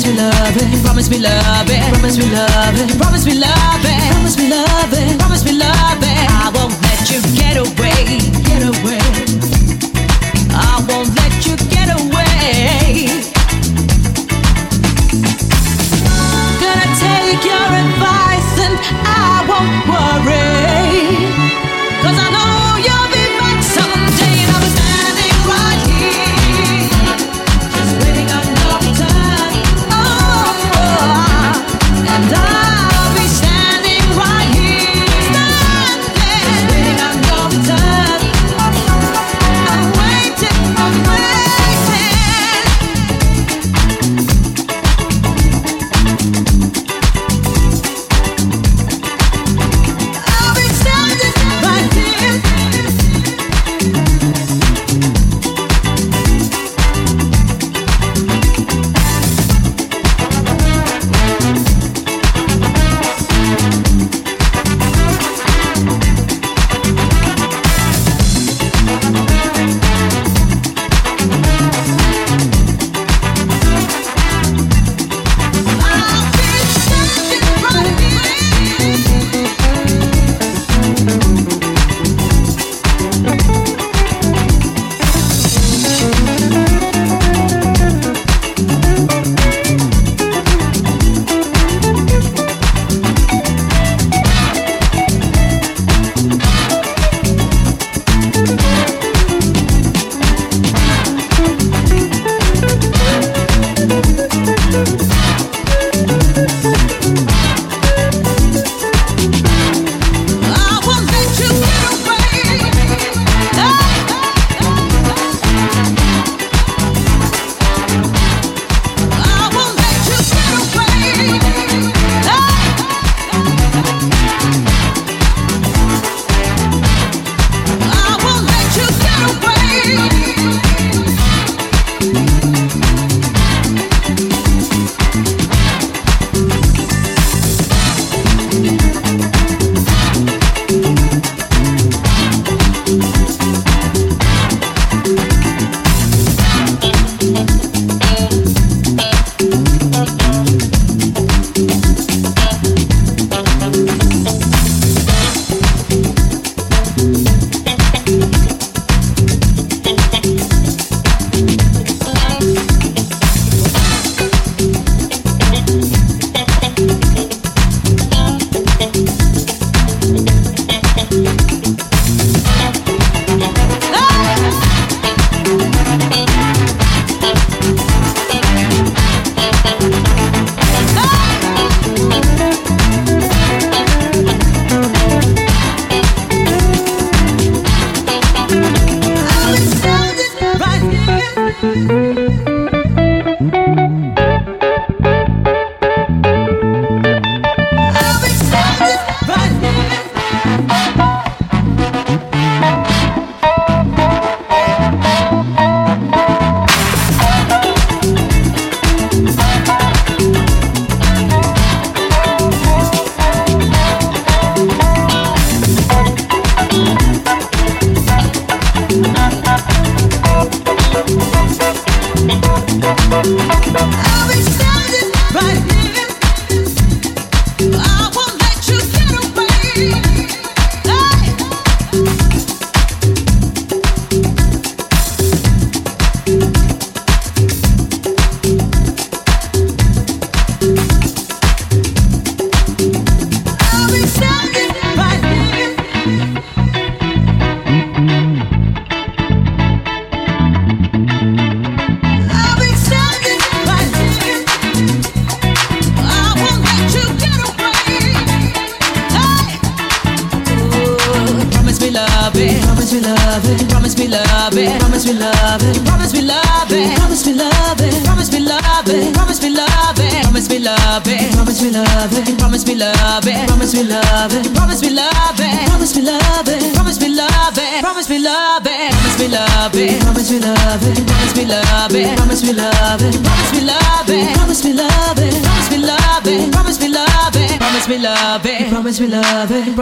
Promise me love it. Promise me love it. Promise me love it. Promise me love it. Promise me love it. Promise me love it. I won't let you get away. Get away. I won't let you get away. Gonna take your advice and I won't worry.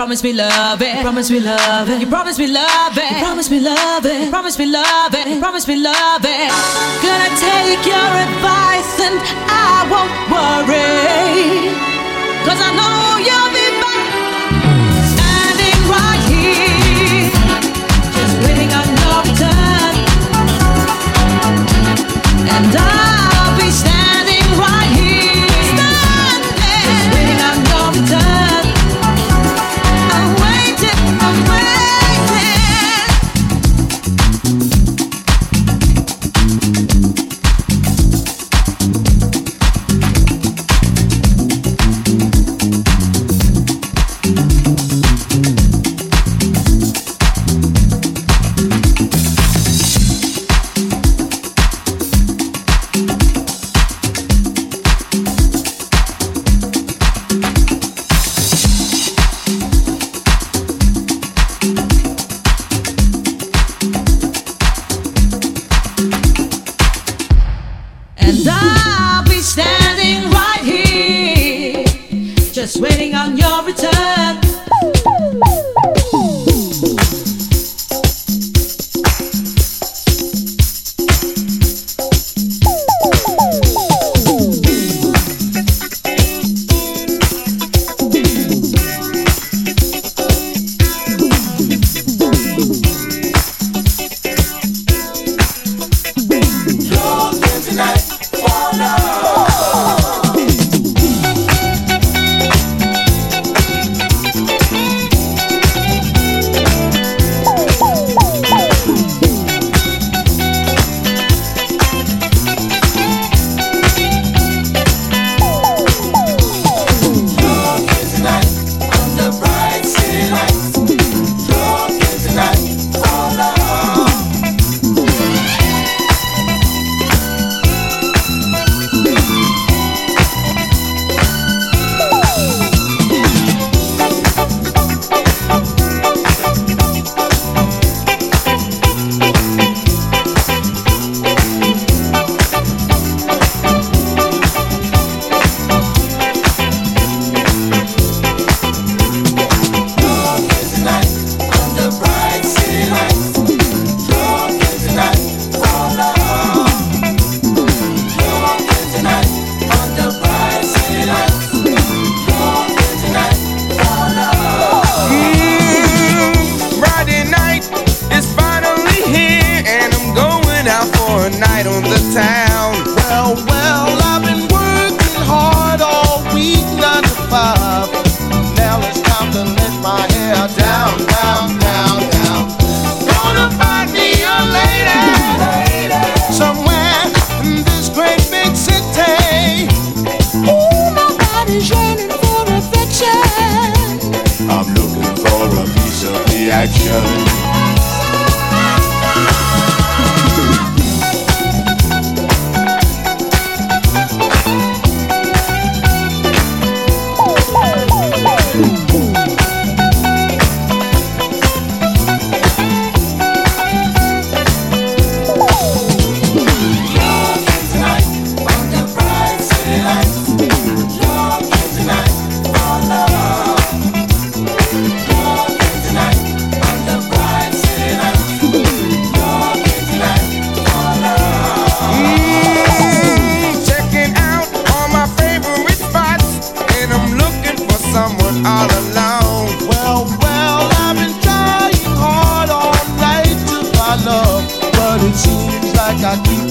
promise me love it. Promise me love it. You promise me love it. You promise me love it. You promise me love it. You promise me love it. Gonna take your advice and I won't worry. Cause I know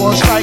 Ooh.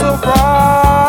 So bright.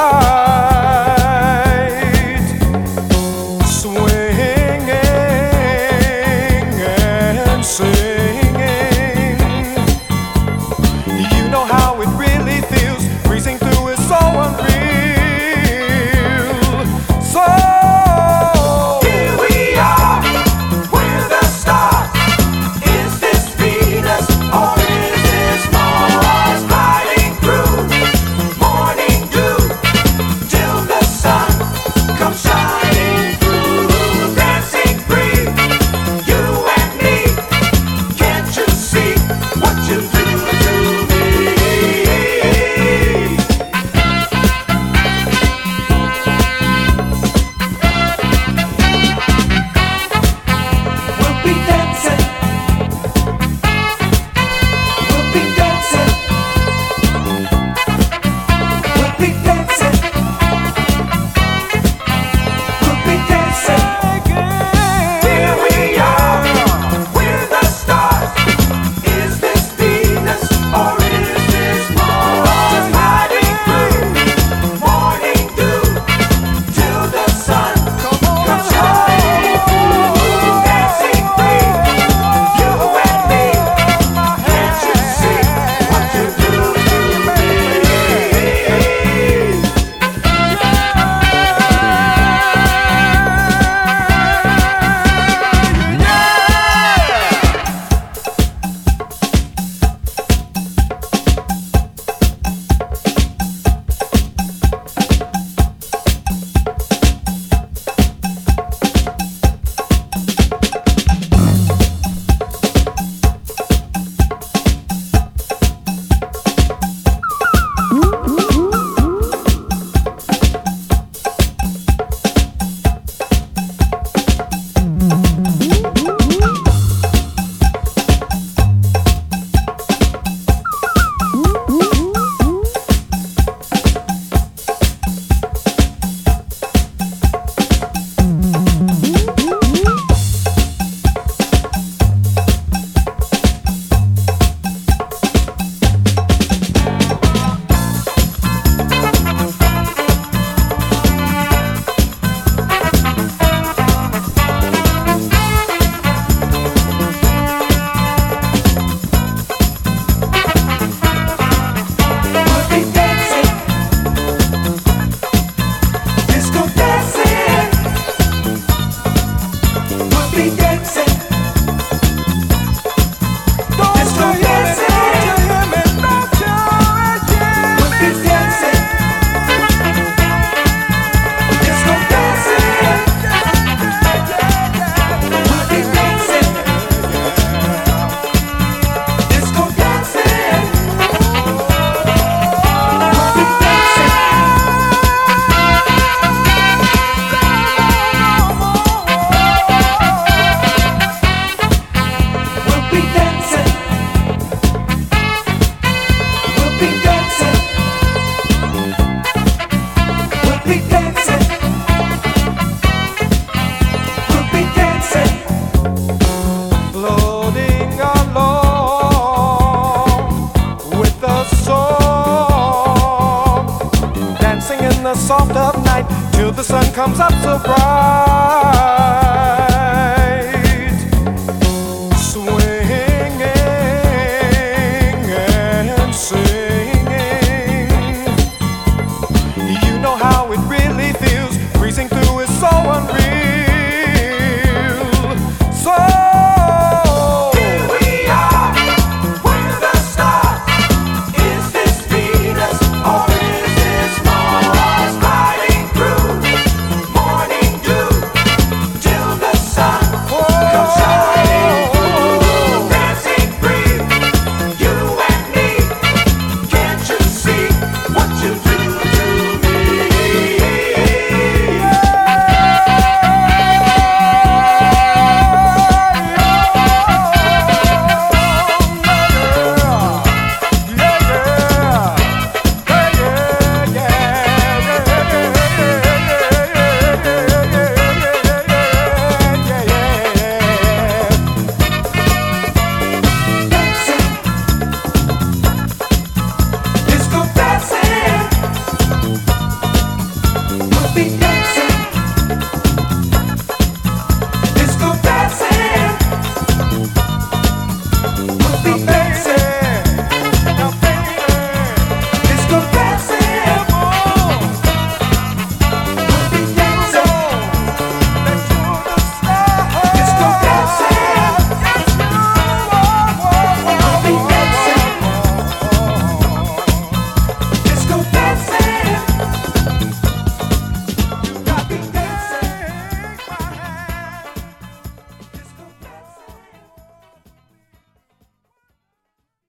The sun comes up so bright.